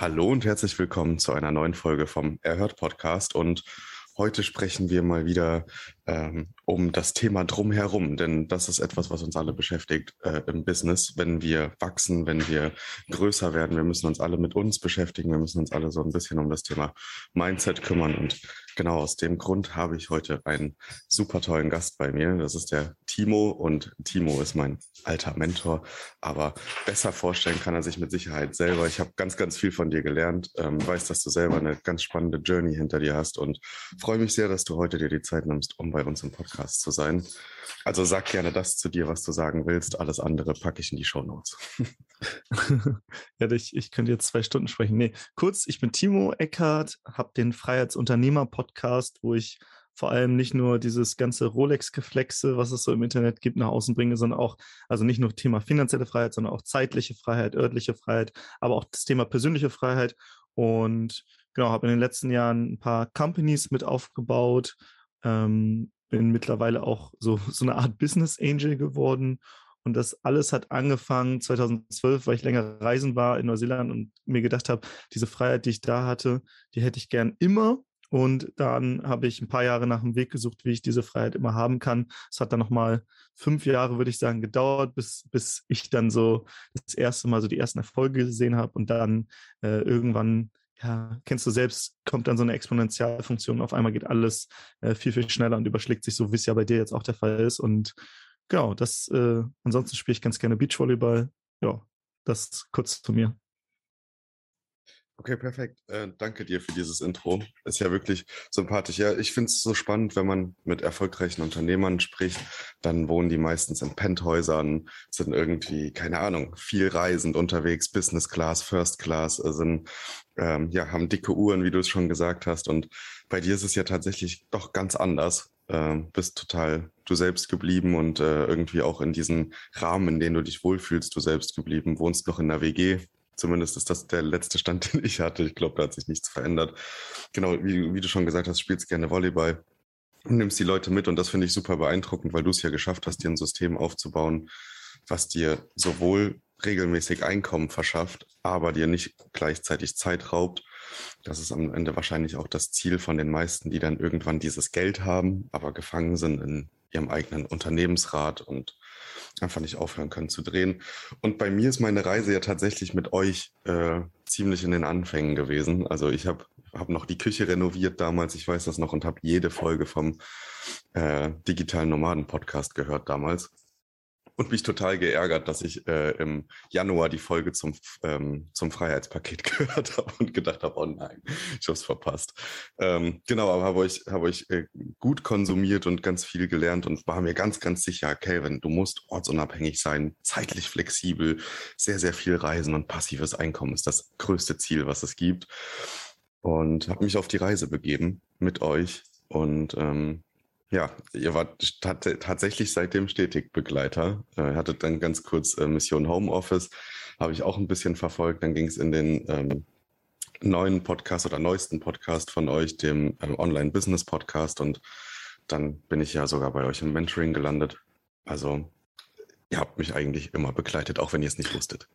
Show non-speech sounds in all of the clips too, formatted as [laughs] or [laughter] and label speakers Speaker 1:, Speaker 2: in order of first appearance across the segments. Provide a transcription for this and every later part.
Speaker 1: Hallo und herzlich willkommen zu einer neuen Folge vom Erhört Podcast. Und heute sprechen wir mal wieder ähm, um das Thema drumherum, denn das ist etwas, was uns alle beschäftigt äh, im Business. Wenn wir wachsen, wenn wir größer werden, wir müssen uns alle mit uns beschäftigen, wir müssen uns alle so ein bisschen um das Thema Mindset kümmern. Und genau aus dem Grund habe ich heute einen super tollen Gast bei mir. Das ist der Timo und Timo ist mein alter Mentor, aber besser vorstellen kann er sich mit Sicherheit selber. Ich habe ganz, ganz viel von dir gelernt, ähm, weiß, dass du selber eine ganz spannende Journey hinter dir hast und freue mich sehr, dass du heute dir die Zeit nimmst, um bei uns im Podcast zu sein. Also sag gerne das zu dir, was du sagen willst. Alles andere packe ich in die Show Notes. [laughs]
Speaker 2: ja, ich, ich könnte jetzt zwei Stunden sprechen. Nee, kurz, ich bin Timo Eckhardt, habe den Freiheitsunternehmer-Podcast, wo ich vor allem nicht nur dieses ganze Rolex-Geflexe, was es so im Internet gibt, nach außen bringe, sondern auch, also nicht nur Thema finanzielle Freiheit, sondern auch zeitliche Freiheit, örtliche Freiheit, aber auch das Thema persönliche Freiheit. Und genau, habe in den letzten Jahren ein paar Companies mit aufgebaut, ähm, bin mittlerweile auch so, [laughs] so eine Art Business Angel geworden. Und das alles hat angefangen 2012, weil ich länger reisen war in Neuseeland und mir gedacht habe, diese Freiheit, die ich da hatte, die hätte ich gern immer. Und dann habe ich ein paar Jahre nach dem Weg gesucht, wie ich diese Freiheit immer haben kann. Es hat dann nochmal fünf Jahre, würde ich sagen, gedauert, bis, bis ich dann so das erste Mal so die ersten Erfolge gesehen habe und dann äh, irgendwann ja, kennst du selbst, kommt dann so eine Exponentialfunktion, auf einmal geht alles äh, viel, viel schneller und überschlägt sich so, wie es ja bei dir jetzt auch der Fall ist. Und genau, das, äh, ansonsten spiele ich ganz gerne Beachvolleyball. Ja, das kurz zu mir.
Speaker 1: Okay, perfekt. Äh, danke dir für dieses Intro. Ist ja wirklich sympathisch. Ja, ich finde es so spannend, wenn man mit erfolgreichen Unternehmern spricht, dann wohnen die meistens in Penthäusern, sind irgendwie, keine Ahnung, viel reisend unterwegs, Business Class, First Class, äh, sind, ähm, ja, haben dicke Uhren, wie du es schon gesagt hast. Und bei dir ist es ja tatsächlich doch ganz anders. Ähm, bist total du selbst geblieben und äh, irgendwie auch in diesem Rahmen, in dem du dich wohlfühlst, du selbst geblieben, wohnst noch in der WG, Zumindest ist das der letzte Stand, [laughs] den ich hatte. Ich glaube, da hat sich nichts verändert. Genau, wie, wie du schon gesagt hast, spielst gerne Volleyball nimmst die Leute mit und das finde ich super beeindruckend, weil du es ja geschafft hast, dir ein System aufzubauen, was dir sowohl regelmäßig Einkommen verschafft, aber dir nicht gleichzeitig Zeit raubt. Das ist am Ende wahrscheinlich auch das Ziel von den meisten, die dann irgendwann dieses Geld haben, aber gefangen sind in ihrem eigenen Unternehmensrat und einfach nicht aufhören können zu drehen. Und bei mir ist meine Reise ja tatsächlich mit euch äh, ziemlich in den Anfängen gewesen. Also ich habe hab noch die Küche renoviert damals, ich weiß das noch, und habe jede Folge vom äh, digitalen Nomaden-Podcast gehört damals und mich total geärgert, dass ich äh, im Januar die Folge zum, ähm, zum Freiheitspaket [laughs] gehört habe und gedacht habe, oh nein, ich habe es verpasst. Ähm, genau, aber habe euch, hab euch äh, gut konsumiert und ganz viel gelernt und war mir ganz, ganz sicher, Calvin, du musst ortsunabhängig sein, zeitlich flexibel, sehr, sehr viel reisen und passives Einkommen ist das größte Ziel, was es gibt. Und habe mich auf die Reise begeben mit euch und ähm, ja, ihr wart tatsächlich seitdem stetig Begleiter. Ihr hattet dann ganz kurz äh, Mission Homeoffice, habe ich auch ein bisschen verfolgt. Dann ging es in den ähm, neuen Podcast oder neuesten Podcast von euch, dem ähm, Online-Business-Podcast. Und dann bin ich ja sogar bei euch im Mentoring gelandet. Also ihr habt mich eigentlich immer begleitet, auch wenn ihr es nicht wusstet.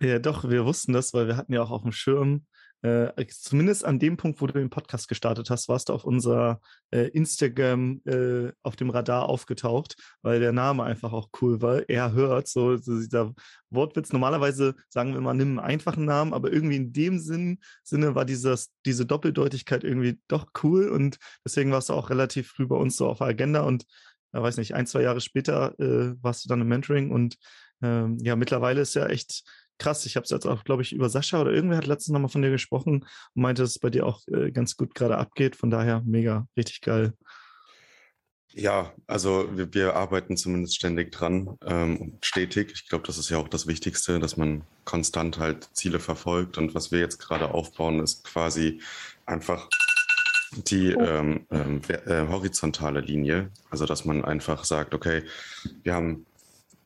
Speaker 2: Ja, doch, wir wussten das, weil wir hatten ja auch auf dem Schirm, äh, zumindest an dem Punkt, wo du den Podcast gestartet hast, warst du auf unser äh, Instagram äh, auf dem Radar aufgetaucht, weil der Name einfach auch cool war. Er hört, so, so dieser Wortwitz. Normalerweise sagen wir mal, nimm einen einfachen Namen, aber irgendwie in dem Sinn, Sinne war dieses, diese Doppeldeutigkeit irgendwie doch cool und deswegen warst du auch relativ früh bei uns so auf der Agenda und ja, weiß nicht, ein, zwei Jahre später äh, warst du dann im Mentoring und ähm, ja, mittlerweile ist ja echt krass. Ich habe es jetzt auch, glaube ich, über Sascha oder irgendwer hat letztens nochmal von dir gesprochen und meinte, dass es bei dir auch äh, ganz gut gerade abgeht. Von daher mega, richtig geil.
Speaker 1: Ja, also wir, wir arbeiten zumindest ständig dran, ähm, stetig. Ich glaube, das ist ja auch das Wichtigste, dass man konstant halt Ziele verfolgt. Und was wir jetzt gerade aufbauen, ist quasi einfach die ähm, ähm, äh, horizontale Linie. Also dass man einfach sagt, okay, wir haben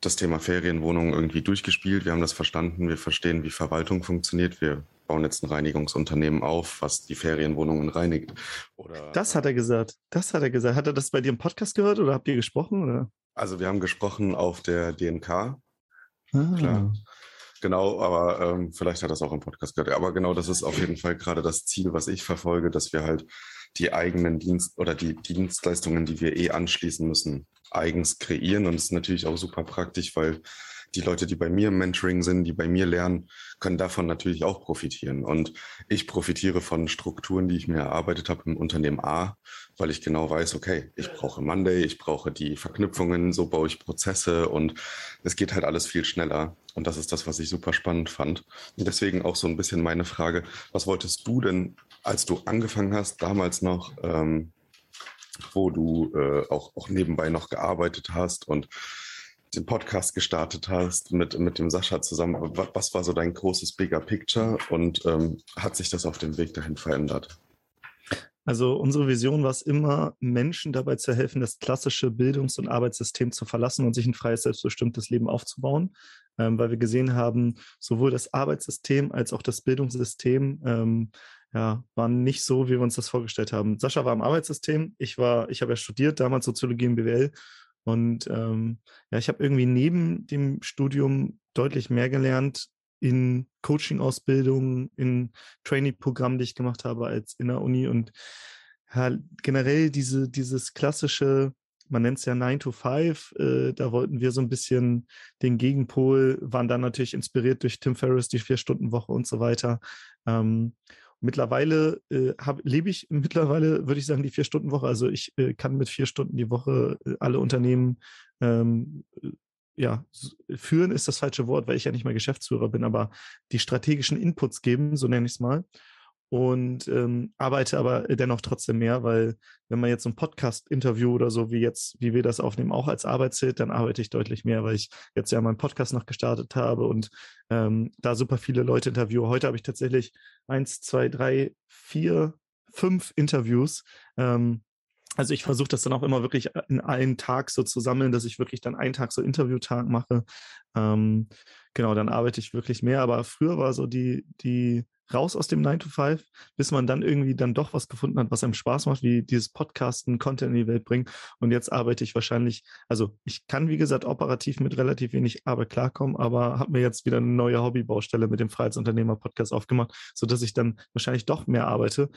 Speaker 1: das Thema Ferienwohnungen irgendwie durchgespielt. Wir haben das verstanden. Wir verstehen, wie Verwaltung funktioniert. Wir bauen jetzt ein Reinigungsunternehmen auf, was die Ferienwohnungen reinigt.
Speaker 2: Oder das hat er gesagt. Das hat er gesagt. Hat er das bei dir im Podcast gehört oder habt ihr gesprochen? Oder?
Speaker 1: Also wir haben gesprochen auf der DNK. Ah. Klar. Genau, aber ähm, vielleicht hat das auch im Podcast gehört. Aber genau, das ist auf jeden Fall gerade das Ziel, was ich verfolge, dass wir halt die eigenen Dienst oder die Dienstleistungen, die wir eh anschließen müssen, eigens kreieren. Und es ist natürlich auch super praktisch, weil die Leute, die bei mir im Mentoring sind, die bei mir lernen, können davon natürlich auch profitieren. Und ich profitiere von Strukturen, die ich mir erarbeitet habe im Unternehmen A, weil ich genau weiß, okay, ich brauche Monday, ich brauche die Verknüpfungen, so baue ich Prozesse und es geht halt alles viel schneller. Und das ist das, was ich super spannend fand. Und deswegen auch so ein bisschen meine Frage, was wolltest du denn, als du angefangen hast, damals noch, ähm, wo du äh, auch, auch nebenbei noch gearbeitet hast und den Podcast gestartet hast mit, mit dem Sascha zusammen. Was war so dein großes Bigger Picture und ähm, hat sich das auf dem Weg dahin verändert?
Speaker 2: Also unsere Vision war es immer, Menschen dabei zu helfen, das klassische Bildungs- und Arbeitssystem zu verlassen und sich ein freies, selbstbestimmtes Leben aufzubauen, ähm, weil wir gesehen haben, sowohl das Arbeitssystem als auch das Bildungssystem ähm, ja, waren nicht so, wie wir uns das vorgestellt haben. Sascha war im Arbeitssystem, ich war, ich habe ja studiert, damals Soziologie und BWL und ähm, ja, ich habe irgendwie neben dem Studium deutlich mehr gelernt in Coaching-Ausbildung, in Trainee-Programmen, die ich gemacht habe, als in der Uni. Und ja, generell diese, dieses klassische, man nennt es ja 9 to 5, äh, da wollten wir so ein bisschen den Gegenpol, waren dann natürlich inspiriert durch Tim Ferriss, die Vier-Stunden-Woche und so weiter. Ähm, Mittlerweile äh, hab, lebe ich [laughs] mittlerweile, würde ich sagen, die Vier-Stunden-Woche. Also ich äh, kann mit vier Stunden die Woche äh, alle Unternehmen ähm, äh, ja, führen ist das falsche Wort, weil ich ja nicht mehr Geschäftsführer bin, aber die strategischen Inputs geben, so nenne ich es mal und ähm, arbeite aber dennoch trotzdem mehr, weil wenn man jetzt so ein Podcast-Interview oder so wie jetzt, wie wir das aufnehmen, auch als Arbeit zählt, dann arbeite ich deutlich mehr, weil ich jetzt ja meinen Podcast noch gestartet habe und ähm, da super viele Leute interviewe. Heute habe ich tatsächlich eins, zwei, drei, vier, fünf Interviews. Ähm, also ich versuche das dann auch immer wirklich in einen Tag so zu sammeln, dass ich wirklich dann einen Tag so Interviewtag mache. Ähm, genau, dann arbeite ich wirklich mehr. Aber früher war so die, die raus aus dem 9 to 5, bis man dann irgendwie dann doch was gefunden hat, was einem Spaß macht, wie dieses Podcasten, Content in die Welt bringen. Und jetzt arbeite ich wahrscheinlich, also ich kann, wie gesagt, operativ mit relativ wenig Arbeit klarkommen, aber habe mir jetzt wieder eine neue Hobbybaustelle mit dem Freiheitsunternehmer-Podcast aufgemacht, sodass ich dann wahrscheinlich doch mehr arbeite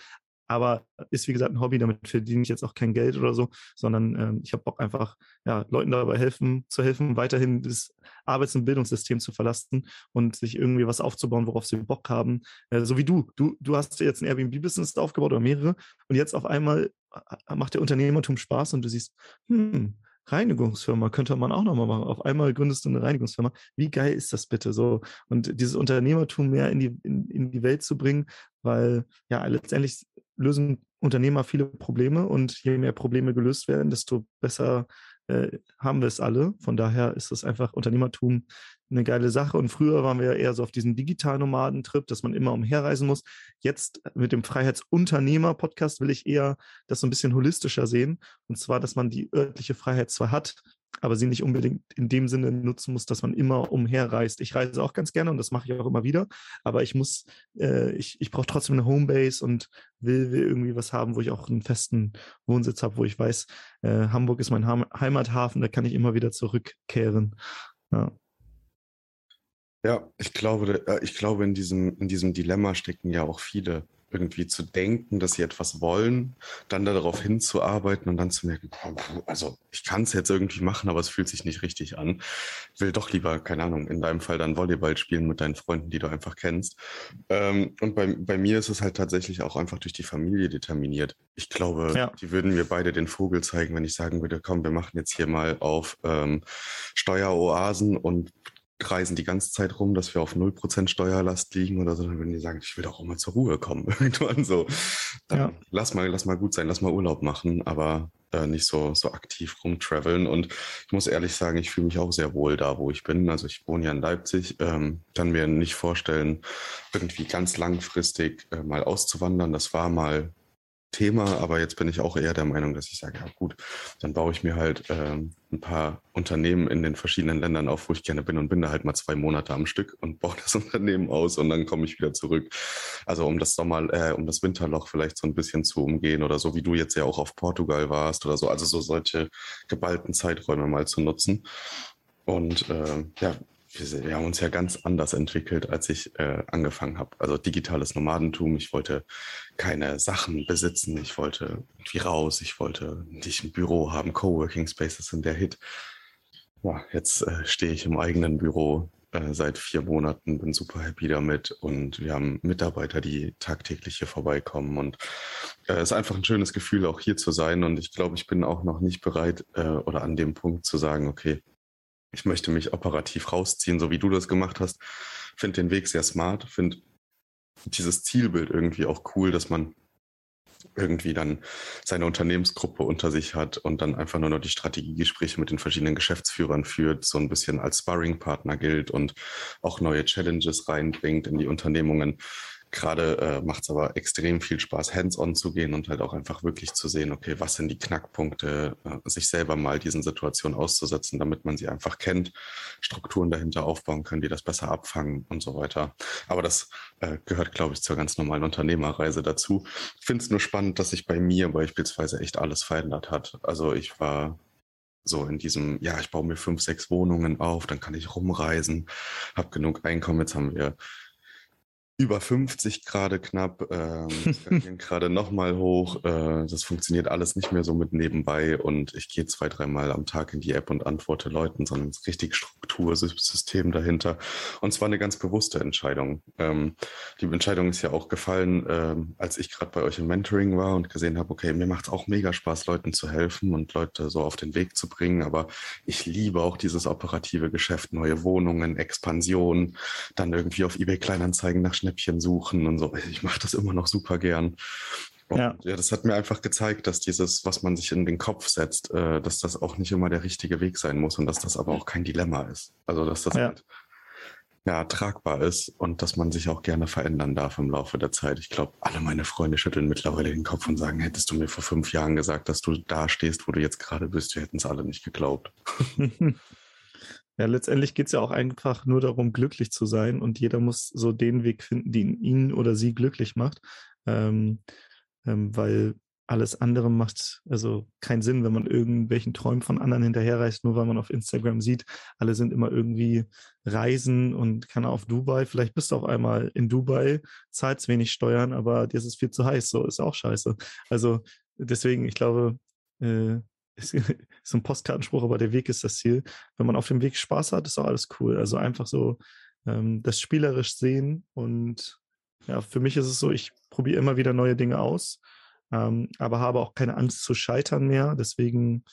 Speaker 2: aber ist wie gesagt ein Hobby, damit verdiene ich jetzt auch kein Geld oder so, sondern ähm, ich habe Bock einfach ja, Leuten dabei helfen, zu helfen, weiterhin das Arbeits- und Bildungssystem zu verlassen und sich irgendwie was aufzubauen, worauf sie Bock haben. Äh, so wie du. Du, du hast jetzt ein Airbnb-Business aufgebaut oder mehrere und jetzt auf einmal äh, macht der Unternehmertum Spaß und du siehst, hm, Reinigungsfirma könnte man auch nochmal machen. Auf einmal gründest du eine Reinigungsfirma. Wie geil ist das bitte so? Und dieses Unternehmertum mehr in die, in, in die Welt zu bringen, weil ja letztendlich lösen Unternehmer viele Probleme und je mehr Probleme gelöst werden, desto besser äh, haben wir es alle. Von daher ist es einfach Unternehmertum eine geile Sache. Und früher waren wir eher so auf diesem Digitalnomaden-Trip, dass man immer umherreisen muss. Jetzt mit dem Freiheitsunternehmer-Podcast will ich eher das so ein bisschen holistischer sehen. Und zwar, dass man die örtliche Freiheit zwar hat, aber sie nicht unbedingt in dem Sinne nutzen muss, dass man immer umherreist. Ich reise auch ganz gerne und das mache ich auch immer wieder, aber ich muss, äh, ich, ich brauche trotzdem eine Homebase und will, will irgendwie was haben, wo ich auch einen festen Wohnsitz habe, wo ich weiß, äh, Hamburg ist mein Heimathafen, da kann ich immer wieder zurückkehren. Ja.
Speaker 1: Ja, ich glaube, äh, ich glaube, in diesem, in diesem Dilemma stecken ja auch viele irgendwie zu denken, dass sie etwas wollen, dann darauf hinzuarbeiten und dann zu merken, also ich kann es jetzt irgendwie machen, aber es fühlt sich nicht richtig an. Will doch lieber, keine Ahnung, in deinem Fall dann Volleyball spielen mit deinen Freunden, die du einfach kennst. Ähm, und bei, bei mir ist es halt tatsächlich auch einfach durch die Familie determiniert. Ich glaube, ja. die würden mir beide den Vogel zeigen, wenn ich sagen würde, komm, wir machen jetzt hier mal auf ähm, Steueroasen und kreisen die ganze Zeit rum, dass wir auf 0% Steuerlast liegen oder so, dann würden die sagen, ich will doch auch mal zur Ruhe kommen. [laughs] Irgendwann so. Dann ja. lass mal, lass mal gut sein, lass mal Urlaub machen, aber äh, nicht so, so aktiv rumtraveln. Und ich muss ehrlich sagen, ich fühle mich auch sehr wohl da, wo ich bin. Also ich wohne ja in Leipzig, ähm, kann mir nicht vorstellen, irgendwie ganz langfristig äh, mal auszuwandern. Das war mal Thema, aber jetzt bin ich auch eher der Meinung, dass ich sage, ja gut, dann baue ich mir halt ähm, ein paar Unternehmen in den verschiedenen Ländern auf, wo ich gerne bin und bin da halt mal zwei Monate am Stück und baue [laughs] das Unternehmen aus und dann komme ich wieder zurück. Also um das Sommer, äh, um das Winterloch vielleicht so ein bisschen zu umgehen oder so wie du jetzt ja auch auf Portugal warst oder so, also so solche geballten Zeiträume mal zu nutzen. Und äh, ja, wir, haben uns ja ganz anders entwickelt, als ich äh, angefangen habe. Also digitales Nomadentum. Ich wollte keine Sachen besitzen. Ich wollte irgendwie raus. Ich wollte nicht ein Büro haben. Coworking Spaces sind der Hit. Ja, jetzt äh, stehe ich im eigenen Büro äh, seit vier Monaten, bin super happy damit und wir haben Mitarbeiter, die tagtäglich hier vorbeikommen und es äh, ist einfach ein schönes Gefühl, auch hier zu sein und ich glaube, ich bin auch noch nicht bereit äh, oder an dem Punkt zu sagen, okay, ich möchte mich operativ rausziehen, so wie du das gemacht hast. Finde den Weg sehr smart, finde dieses Zielbild irgendwie auch cool, dass man irgendwie dann seine Unternehmensgruppe unter sich hat und dann einfach nur noch die Strategiegespräche mit den verschiedenen Geschäftsführern führt, so ein bisschen als Sparringpartner gilt und auch neue Challenges reinbringt in die Unternehmungen. Gerade äh, macht es aber extrem viel Spaß, hands-on zu gehen und halt auch einfach wirklich zu sehen, okay, was sind die Knackpunkte, äh, sich selber mal diesen Situationen auszusetzen, damit man sie einfach kennt, Strukturen dahinter aufbauen kann, die das besser abfangen und so weiter. Aber das äh, gehört, glaube ich, zur ganz normalen Unternehmerreise dazu. Ich finde es nur spannend, dass sich bei mir beispielsweise echt alles verändert hat. Also ich war so in diesem, ja, ich baue mir fünf, sechs Wohnungen auf, dann kann ich rumreisen, habe genug Einkommen. Jetzt haben wir über 50 gerade knapp, ähm, [laughs] skalieren gerade nochmal hoch. Äh, das funktioniert alles nicht mehr so mit nebenbei und ich gehe zwei, dreimal am Tag in die App und antworte Leuten, sondern es ist richtig Struktursystem dahinter. Und zwar eine ganz bewusste Entscheidung. Ähm, die Entscheidung ist ja auch gefallen, ähm, als ich gerade bei euch im Mentoring war und gesehen habe, okay, mir macht es auch mega Spaß, Leuten zu helfen und Leute so auf den Weg zu bringen, aber ich liebe auch dieses operative Geschäft, neue Wohnungen, Expansion, dann irgendwie auf eBay Kleinanzeigen nach Schnäppchen suchen und so. Ich mache das immer noch super gern. Und ja. ja, das hat mir einfach gezeigt, dass dieses, was man sich in den Kopf setzt, äh, dass das auch nicht immer der richtige Weg sein muss und dass das aber auch kein Dilemma ist. Also dass das ja. halt ja, tragbar ist und dass man sich auch gerne verändern darf im Laufe der Zeit. Ich glaube, alle meine Freunde schütteln mittlerweile den Kopf und sagen, hättest du mir vor fünf Jahren gesagt, dass du da stehst, wo du jetzt gerade bist, wir hätten es alle nicht geglaubt. [laughs]
Speaker 2: Ja, letztendlich geht es ja auch einfach nur darum, glücklich zu sein und jeder muss so den Weg finden, den ihn oder sie glücklich macht, ähm, ähm, weil alles andere macht also keinen Sinn, wenn man irgendwelchen Träumen von anderen hinterherreist, nur weil man auf Instagram sieht, alle sind immer irgendwie reisen und kann auf Dubai. Vielleicht bist du auf einmal in Dubai, zahlst wenig Steuern, aber dir ist es viel zu heiß, so ist auch scheiße. Also deswegen, ich glaube, äh, ist, [laughs] ist ein Postkartenspruch, aber der Weg ist das Ziel. Wenn man auf dem Weg Spaß hat, ist auch alles cool. Also einfach so ähm, das spielerisch sehen und ja, für mich ist es so, ich probiere immer wieder neue Dinge aus, ähm, aber habe auch keine Angst zu scheitern mehr. Deswegen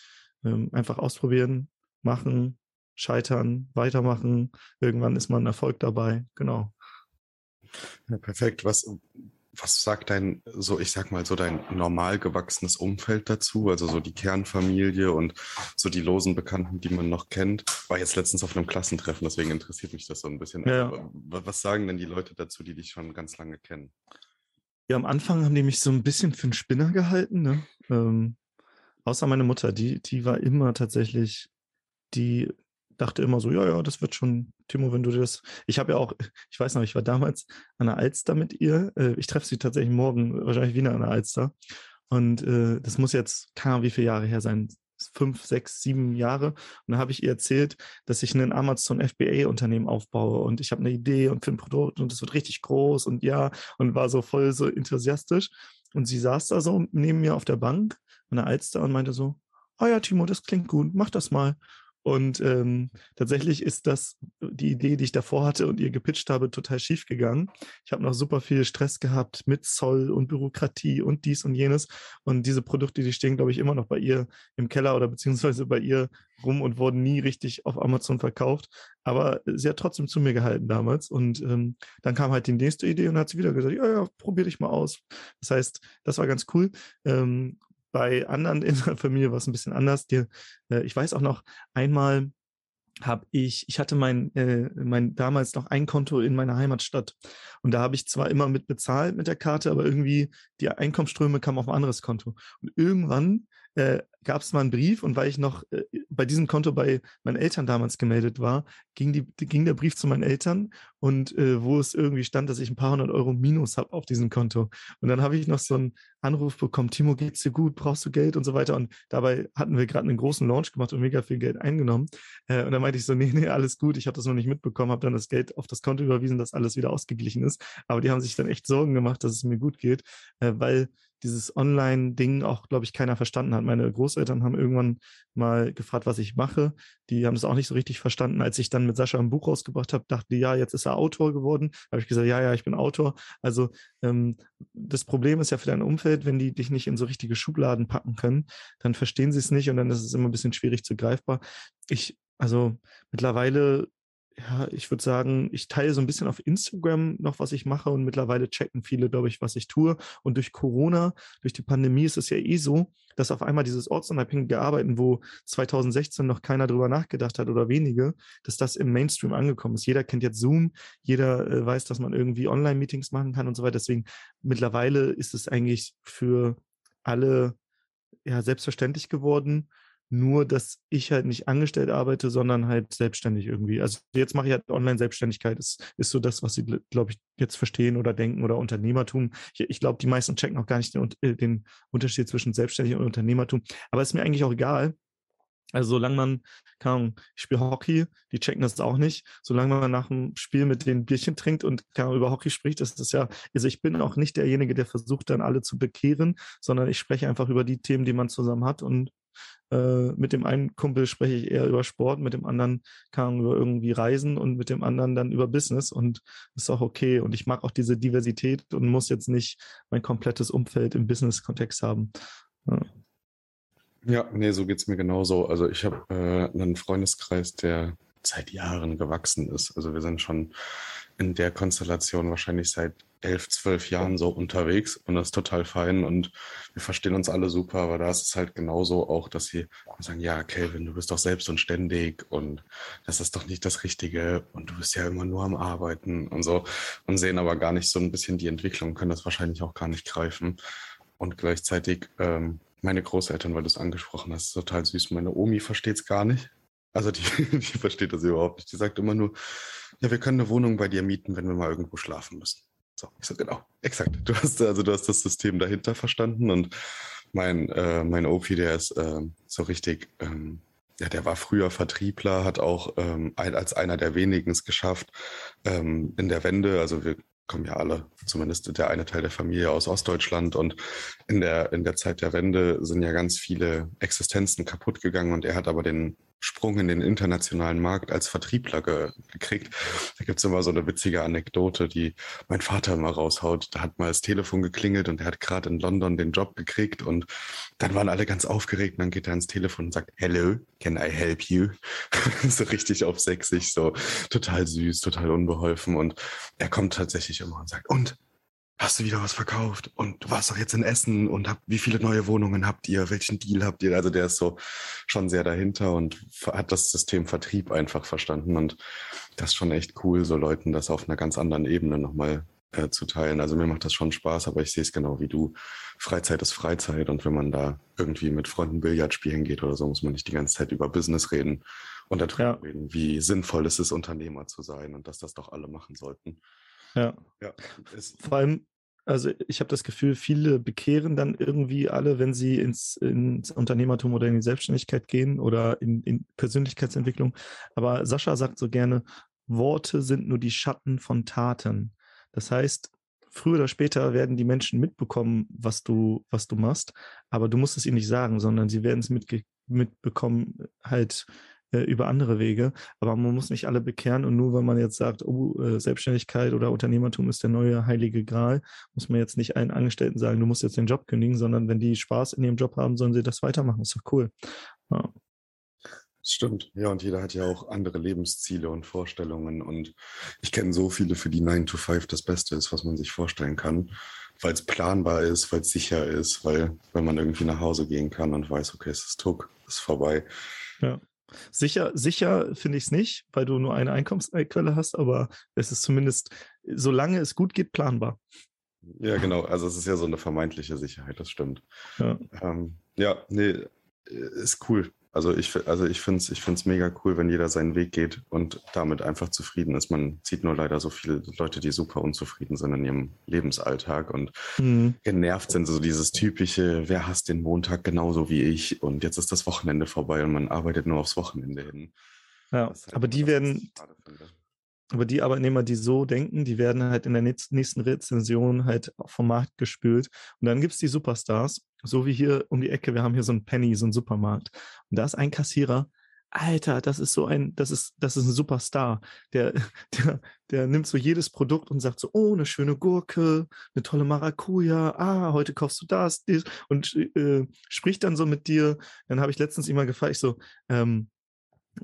Speaker 2: ähm, einfach ausprobieren, machen, scheitern, weitermachen. Irgendwann ist man Erfolg dabei. Genau.
Speaker 1: Ja, perfekt. Was, was sagt dein, so ich sag mal, so dein normal gewachsenes Umfeld dazu? Also so die Kernfamilie und so die losen Bekannten, die man noch kennt. War jetzt letztens auf einem Klassentreffen, deswegen interessiert mich das so ein bisschen. Ja. Was sagen denn die Leute dazu, die dich schon ganz lange kennen?
Speaker 2: Ja, am Anfang haben die mich so ein bisschen für einen Spinner gehalten, ne? Ähm, außer meine Mutter, die, die war immer tatsächlich, die dachte immer so, ja, ja, das wird schon, Timo, wenn du das. Ich habe ja auch, ich weiß noch, ich war damals an der Alster mit ihr. Äh, ich treffe sie tatsächlich morgen, wahrscheinlich wieder an der Alster. Und äh, das muss jetzt, keine Ahnung, wie viele Jahre her sein, fünf, sechs, sieben Jahre. Und dann habe ich ihr erzählt, dass ich ein Amazon FBA-Unternehmen aufbaue und ich habe eine Idee und für ein Produkt und es wird richtig groß und ja, und war so voll so enthusiastisch. Und sie saß da so neben mir auf der Bank an der Alster und meinte so, oh ja, Timo, das klingt gut, mach das mal. Und ähm, tatsächlich ist das die Idee, die ich davor hatte und ihr gepitcht habe, total schief gegangen. Ich habe noch super viel Stress gehabt mit Zoll und Bürokratie und dies und jenes. Und diese Produkte, die stehen, glaube ich, immer noch bei ihr im Keller oder beziehungsweise bei ihr rum und wurden nie richtig auf Amazon verkauft. Aber sie hat trotzdem zu mir gehalten damals. Und ähm, dann kam halt die nächste Idee und hat sie wieder gesagt, ja, ja, probier dich mal aus. Das heißt, das war ganz cool. Ähm, bei anderen in der Familie war es ein bisschen anders. Die, äh, ich weiß auch noch, einmal habe ich, ich hatte mein, äh, mein damals noch ein Konto in meiner Heimatstadt und da habe ich zwar immer mit bezahlt mit der Karte, aber irgendwie die Einkommensströme kamen auf ein anderes Konto und irgendwann äh, gab es mal einen Brief und weil ich noch äh, bei diesem Konto bei meinen Eltern damals gemeldet war, ging, die, ging der Brief zu meinen Eltern und äh, wo es irgendwie stand, dass ich ein paar hundert Euro Minus habe auf diesem Konto. Und dann habe ich noch so einen Anruf bekommen, Timo, geht's dir gut, brauchst du Geld und so weiter. Und dabei hatten wir gerade einen großen Launch gemacht und mega viel Geld eingenommen. Äh, und dann meinte ich so, nee, nee, alles gut, ich habe das noch nicht mitbekommen, habe dann das Geld auf das Konto überwiesen, dass alles wieder ausgeglichen ist. Aber die haben sich dann echt Sorgen gemacht, dass es mir gut geht, äh, weil dieses Online-Ding auch, glaube ich, keiner verstanden hat. Meine Großeltern haben irgendwann mal gefragt, was ich mache. Die haben es auch nicht so richtig verstanden. Als ich dann mit Sascha ein Buch rausgebracht habe, dachte die, ja, jetzt ist er Autor geworden. Habe ich gesagt, ja, ja, ich bin Autor. Also ähm, das Problem ist ja für dein Umfeld, wenn die dich nicht in so richtige Schubladen packen können, dann verstehen sie es nicht und dann ist es immer ein bisschen schwierig zu greifbar. Ich, also mittlerweile ja, ich würde sagen, ich teile so ein bisschen auf Instagram noch, was ich mache und mittlerweile checken viele, glaube ich, was ich tue. Und durch Corona, durch die Pandemie ist es ja eh so, dass auf einmal dieses ortsunabhängige Arbeiten, wo 2016 noch keiner drüber nachgedacht hat oder wenige, dass das im Mainstream angekommen ist. Jeder kennt jetzt Zoom, jeder äh, weiß, dass man irgendwie Online-Meetings machen kann und so weiter. Deswegen mittlerweile ist es eigentlich für alle ja selbstverständlich geworden nur, dass ich halt nicht angestellt arbeite, sondern halt selbstständig irgendwie. Also jetzt mache ich halt Online-Selbstständigkeit. Das ist so das, was sie, glaube ich, jetzt verstehen oder denken oder Unternehmertum. Ich, ich glaube, die meisten checken auch gar nicht den, äh, den Unterschied zwischen Selbstständig und Unternehmertum. Aber ist mir eigentlich auch egal. Also solange man, keine Ahnung, ich spiele Hockey, die checken das auch nicht. Solange man nach dem Spiel mit den Bierchen trinkt und Ahnung, über Hockey spricht, das ist ja, also ich bin auch nicht derjenige, der versucht dann alle zu bekehren, sondern ich spreche einfach über die Themen, die man zusammen hat und äh, mit dem einen Kumpel spreche ich eher über Sport, mit dem anderen kann über irgendwie Reisen und mit dem anderen dann über Business und ist auch okay. Und ich mag auch diese Diversität und muss jetzt nicht mein komplettes Umfeld im Business-Kontext haben.
Speaker 1: Ja. Ja, nee, so geht's mir genauso. Also ich habe äh, einen Freundeskreis, der seit Jahren gewachsen ist. Also wir sind schon in der Konstellation wahrscheinlich seit elf, zwölf Jahren so unterwegs und das ist total fein und wir verstehen uns alle super, aber da ist es halt genauso auch, dass sie sagen, ja, Kelvin, du bist doch selbst und ständig und das ist doch nicht das Richtige und du bist ja immer nur am Arbeiten und so und sehen aber gar nicht so ein bisschen die Entwicklung, können das wahrscheinlich auch gar nicht greifen und gleichzeitig ähm, meine Großeltern, weil du es angesprochen hast, total süß. Meine Omi versteht es gar nicht. Also die, [laughs] die versteht das überhaupt nicht. Die sagt immer nur, ja, wir können eine Wohnung bei dir mieten, wenn wir mal irgendwo schlafen müssen. So, ich so, genau, exakt. Du hast also du hast das System dahinter verstanden und mein, äh, mein OP, der ist äh, so richtig, ähm, ja, der war früher Vertriebler, hat auch ähm, als einer der wenigen es geschafft, ähm, in der Wende, also wir kommen ja alle, zumindest der eine Teil der Familie aus Ostdeutschland und in der, in der Zeit der Wende sind ja ganz viele Existenzen kaputt gegangen und er hat aber den Sprung in den internationalen Markt als Vertriebler ge gekriegt. Da gibt's immer so eine witzige Anekdote, die mein Vater immer raushaut. Da hat mal das Telefon geklingelt und er hat gerade in London den Job gekriegt und dann waren alle ganz aufgeregt und dann geht er ans Telefon und sagt, Hello, can I help you? [laughs] so richtig auf sächsisch, so total süß, total unbeholfen und er kommt tatsächlich immer und sagt, und hast du wieder was verkauft und du warst doch jetzt in Essen und hab, wie viele neue Wohnungen habt ihr, welchen Deal habt ihr? Also der ist so schon sehr dahinter und hat das System Vertrieb einfach verstanden und das ist schon echt cool, so Leuten das auf einer ganz anderen Ebene nochmal äh, zu teilen. Also mir macht das schon Spaß, aber ich sehe es genau wie du. Freizeit ist Freizeit und wenn man da irgendwie mit Freunden Billard spielen geht oder so, muss man nicht die ganze Zeit über Business reden und darüber ja. reden, wie sinnvoll es ist, Unternehmer zu sein und dass das doch alle machen sollten.
Speaker 2: Ja. ja. Vor allem, also ich habe das Gefühl, viele bekehren dann irgendwie alle, wenn sie ins, ins Unternehmertum oder in die Selbstständigkeit gehen oder in, in Persönlichkeitsentwicklung. Aber Sascha sagt so gerne, Worte sind nur die Schatten von Taten. Das heißt, früher oder später werden die Menschen mitbekommen, was du, was du machst, aber du musst es ihnen nicht sagen, sondern sie werden es mitbekommen, halt äh, über andere Wege. Aber man muss nicht alle bekehren und nur wenn man jetzt sagt, oh, äh, Selbstständigkeit oder Unternehmertum ist der neue heilige Gral, muss man jetzt nicht allen Angestellten sagen, du musst jetzt den Job kündigen, sondern wenn die Spaß in ihrem Job haben, sollen sie das weitermachen. Ist doch cool. Ja.
Speaker 1: Stimmt, ja, und jeder hat ja auch andere Lebensziele und Vorstellungen. Und ich kenne so viele, für die 9 to 5 das Beste ist, was man sich vorstellen kann, weil es planbar ist, weil es sicher ist, weil wenn man irgendwie nach Hause gehen kann und weiß, okay, es ist Tuck, es ist vorbei.
Speaker 2: Ja. Sicher, sicher finde ich es nicht, weil du nur eine Einkommensquelle hast, aber es ist zumindest, solange es gut geht, planbar.
Speaker 1: Ja, genau. Also es ist ja so eine vermeintliche Sicherheit, das stimmt.
Speaker 2: Ja,
Speaker 1: ähm, ja nee, ist cool. Also ich, also ich finde es ich find's mega cool, wenn jeder seinen Weg geht und damit einfach zufrieden ist. Man sieht nur leider so viele Leute, die super unzufrieden sind in ihrem Lebensalltag und mhm. genervt sind. So dieses typische, wer hasst den Montag genauso wie ich und jetzt ist das Wochenende vorbei und man arbeitet nur aufs Wochenende hin.
Speaker 2: Ja, halt aber die werden, aber die Arbeitnehmer, die so denken, die werden halt in der nächsten Rezension halt vom Markt gespült. Und dann gibt es die Superstars, so wie hier um die Ecke, wir haben hier so ein Penny, so ein Supermarkt. Und da ist ein Kassierer, Alter, das ist so ein, das ist, das ist ein Superstar. Der, [laughs] der, der nimmt so jedes Produkt und sagt so, oh, eine schöne Gurke, eine tolle Maracuja, ah, heute kaufst du das, dies, und äh, spricht dann so mit dir. Dann habe ich letztens immer gefragt, ich so, ähm,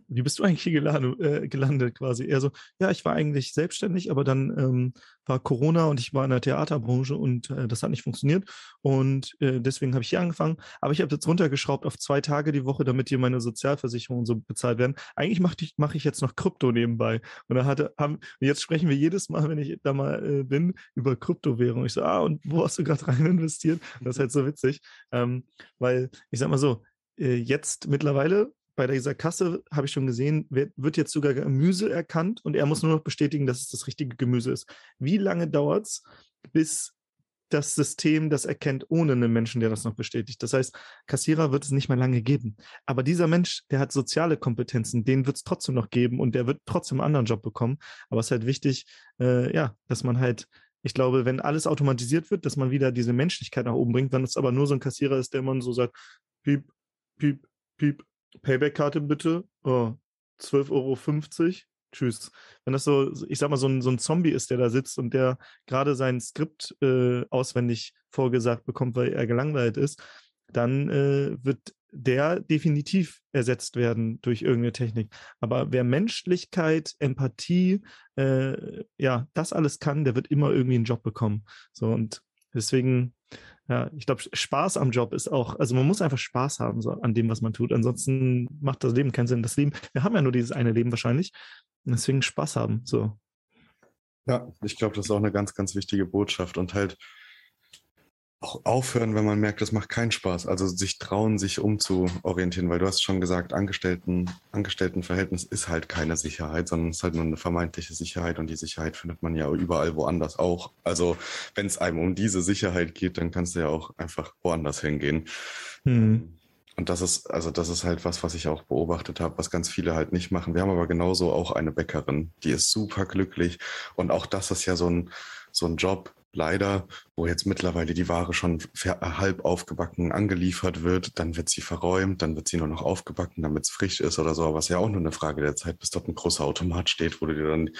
Speaker 2: wie bist du eigentlich hier gelandet, äh, gelandet quasi? Er so, ja, ich war eigentlich selbstständig, aber dann ähm, war Corona und ich war in der Theaterbranche und äh, das hat nicht funktioniert und äh, deswegen habe ich hier angefangen. Aber ich habe jetzt runtergeschraubt auf zwei Tage die Woche, damit hier meine Sozialversicherungen so bezahlt werden. Eigentlich mache ich, mach ich jetzt noch Krypto nebenbei. Und hatte, haben, jetzt sprechen wir jedes Mal, wenn ich da mal äh, bin, über Kryptowährung. Ich so, ah, und wo hast du gerade rein investiert? Das ist halt so witzig, ähm, weil ich sag mal so, äh, jetzt mittlerweile bei dieser Kasse habe ich schon gesehen, wird, wird jetzt sogar Gemüse erkannt und er muss nur noch bestätigen, dass es das richtige Gemüse ist. Wie lange dauert es, bis das System das erkennt, ohne einen Menschen, der das noch bestätigt. Das heißt, Kassierer wird es nicht mehr lange geben. Aber dieser Mensch, der hat soziale Kompetenzen, den wird es trotzdem noch geben und der wird trotzdem einen anderen Job bekommen. Aber es ist halt wichtig, äh, ja, dass man halt, ich glaube, wenn alles automatisiert wird, dass man wieder diese Menschlichkeit nach oben bringt, wenn es aber nur so ein Kassierer ist, der immer so sagt, piep, piep, piep, Payback-Karte bitte. Oh, 12,50 Euro. Tschüss. Wenn das so, ich sag mal, so ein, so ein Zombie ist, der da sitzt und der gerade sein Skript äh, auswendig vorgesagt bekommt, weil er gelangweilt ist, dann äh, wird der definitiv ersetzt werden durch irgendeine Technik. Aber wer Menschlichkeit, Empathie, äh, ja, das alles kann, der wird immer irgendwie einen Job bekommen. So und deswegen ja, ich glaube, Spaß am Job ist auch, also man muss einfach Spaß haben so, an dem, was man tut. Ansonsten macht das Leben keinen Sinn. Das Leben, wir haben ja nur dieses eine Leben wahrscheinlich. Deswegen Spaß haben. So.
Speaker 1: Ja, ich glaube, das ist auch eine ganz, ganz wichtige Botschaft. Und halt, auch aufhören, wenn man merkt, das macht keinen Spaß. Also sich trauen, sich umzuorientieren, weil du hast schon gesagt, Angestellten, Angestelltenverhältnis ist halt keine Sicherheit, sondern es ist halt nur eine vermeintliche Sicherheit und die Sicherheit findet man ja überall woanders auch. Also wenn es einem um diese Sicherheit geht, dann kannst du ja auch einfach woanders hingehen. Hm. Und das ist, also das ist halt was, was ich auch beobachtet habe, was ganz viele halt nicht machen. Wir haben aber genauso auch eine Bäckerin, die ist super glücklich. Und auch das ist ja so ein, so ein Job, leider, wo jetzt mittlerweile die Ware schon halb aufgebacken angeliefert wird, dann wird sie verräumt, dann wird sie nur noch aufgebacken, damit es frisch ist oder so, was ja auch nur eine Frage der Zeit, bis dort ein großer Automat steht, wo du dir dann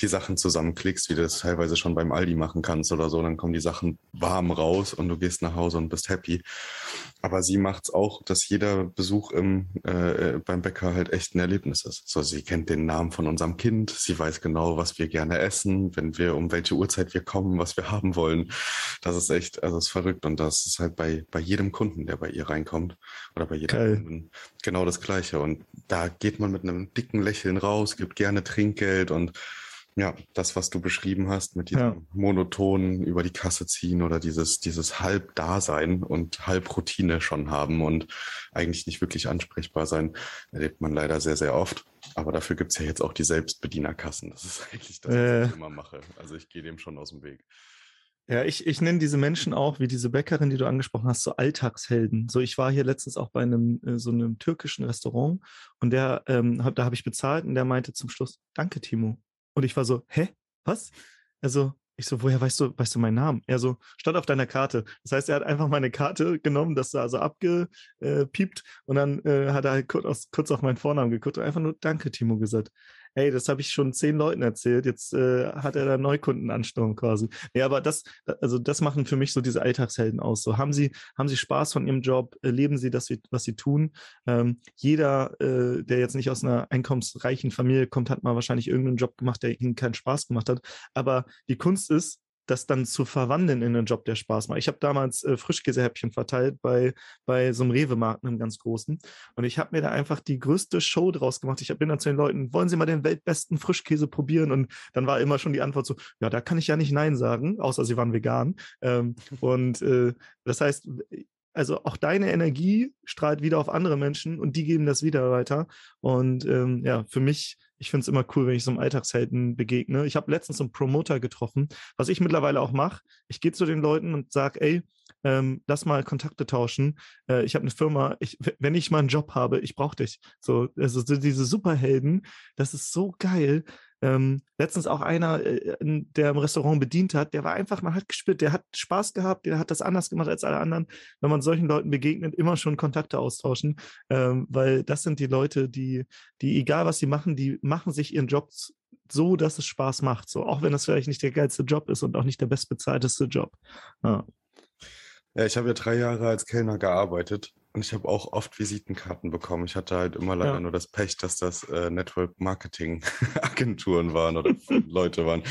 Speaker 1: die Sachen zusammenklickst, wie du das teilweise schon beim Aldi machen kannst oder so, dann kommen die Sachen warm raus und du gehst nach Hause und bist happy. Aber sie macht es auch, dass jeder Besuch im, äh, beim Bäcker halt echt ein Erlebnis ist. So, sie kennt den Namen von unserem Kind, sie weiß genau, was wir gerne essen, wenn wir, um welche Uhrzeit wir kommen, was wir haben wollen. Das ist echt, also es ist verrückt. Und das ist halt bei, bei jedem Kunden, der bei ihr reinkommt oder bei jedem Geil. Kunden genau das Gleiche. Und da geht man mit einem dicken Lächeln raus, gibt gerne Trinkgeld und ja, das, was du beschrieben hast, mit diesem ja. monotonen über die Kasse ziehen oder dieses, dieses Halb-Dasein und Halb-Routine schon haben und eigentlich nicht wirklich ansprechbar sein, erlebt man leider sehr, sehr oft. Aber dafür gibt es ja jetzt auch die Selbstbedienerkassen. Das ist [laughs] eigentlich das, was äh. ich immer mache. Also ich gehe dem schon aus dem Weg.
Speaker 2: Ja, ich, ich nenne diese Menschen auch, wie diese Bäckerin, die du angesprochen hast, so Alltagshelden. So, ich war hier letztens auch bei einem äh, so einem türkischen Restaurant und der, ähm, hab, da habe ich bezahlt und der meinte zum Schluss, danke, Timo. Und ich war so, hä? Was? Also, ich so, woher weißt du, weißt du meinen Namen? Er so, stand auf deiner Karte. Das heißt, er hat einfach meine Karte genommen, das da also abgepiept und dann äh, hat er halt kurz, kurz auf meinen Vornamen geguckt und einfach nur Danke, Timo, gesagt hey, das habe ich schon zehn Leuten erzählt, jetzt äh, hat er da Neukundenansturm quasi. Ja, aber das, also das machen für mich so diese Alltagshelden aus. So haben sie, haben sie Spaß von ihrem Job, leben sie das, was sie tun. Ähm, jeder, äh, der jetzt nicht aus einer einkommensreichen Familie kommt, hat mal wahrscheinlich irgendeinen Job gemacht, der ihnen keinen Spaß gemacht hat. Aber die Kunst ist, das dann zu verwandeln in einen Job, der Spaß macht. Ich habe damals äh, Frischkäsehäppchen verteilt bei, bei so einem Rewe-Markt, einem ganz großen. Und ich habe mir da einfach die größte Show draus gemacht. Ich bin dann zu den Leuten, wollen Sie mal den weltbesten Frischkäse probieren? Und dann war immer schon die Antwort so, ja, da kann ich ja nicht Nein sagen, außer sie waren vegan. Ähm, [laughs] und äh, das heißt, also auch deine Energie strahlt wieder auf andere Menschen und die geben das wieder weiter. Und ähm, ja, für mich, ich finde es immer cool, wenn ich so einem Alltagshelden begegne. Ich habe letztens einen Promoter getroffen, was ich mittlerweile auch mache. Ich gehe zu den Leuten und sage, ey, ähm, lass mal Kontakte tauschen. Äh, ich habe eine Firma, ich, wenn ich mal einen Job habe, ich brauche dich. So, also diese Superhelden, das ist so geil. Ähm, letztens auch einer, äh, der im Restaurant bedient hat, der war einfach, man hat gespürt, der hat Spaß gehabt, der hat das anders gemacht als alle anderen. Wenn man solchen Leuten begegnet, immer schon Kontakte austauschen, ähm, weil das sind die Leute, die, die, egal was sie machen, die machen sich ihren Job so, dass es Spaß macht. So, auch wenn das vielleicht nicht der geilste Job ist und auch nicht der bestbezahlteste Job. Ja.
Speaker 1: Ja, ich habe ja drei Jahre als Kellner gearbeitet und ich habe auch oft Visitenkarten bekommen. Ich hatte halt immer leider ja. nur das Pech, dass das äh, Network Marketing [laughs] Agenturen waren oder [laughs] Leute waren,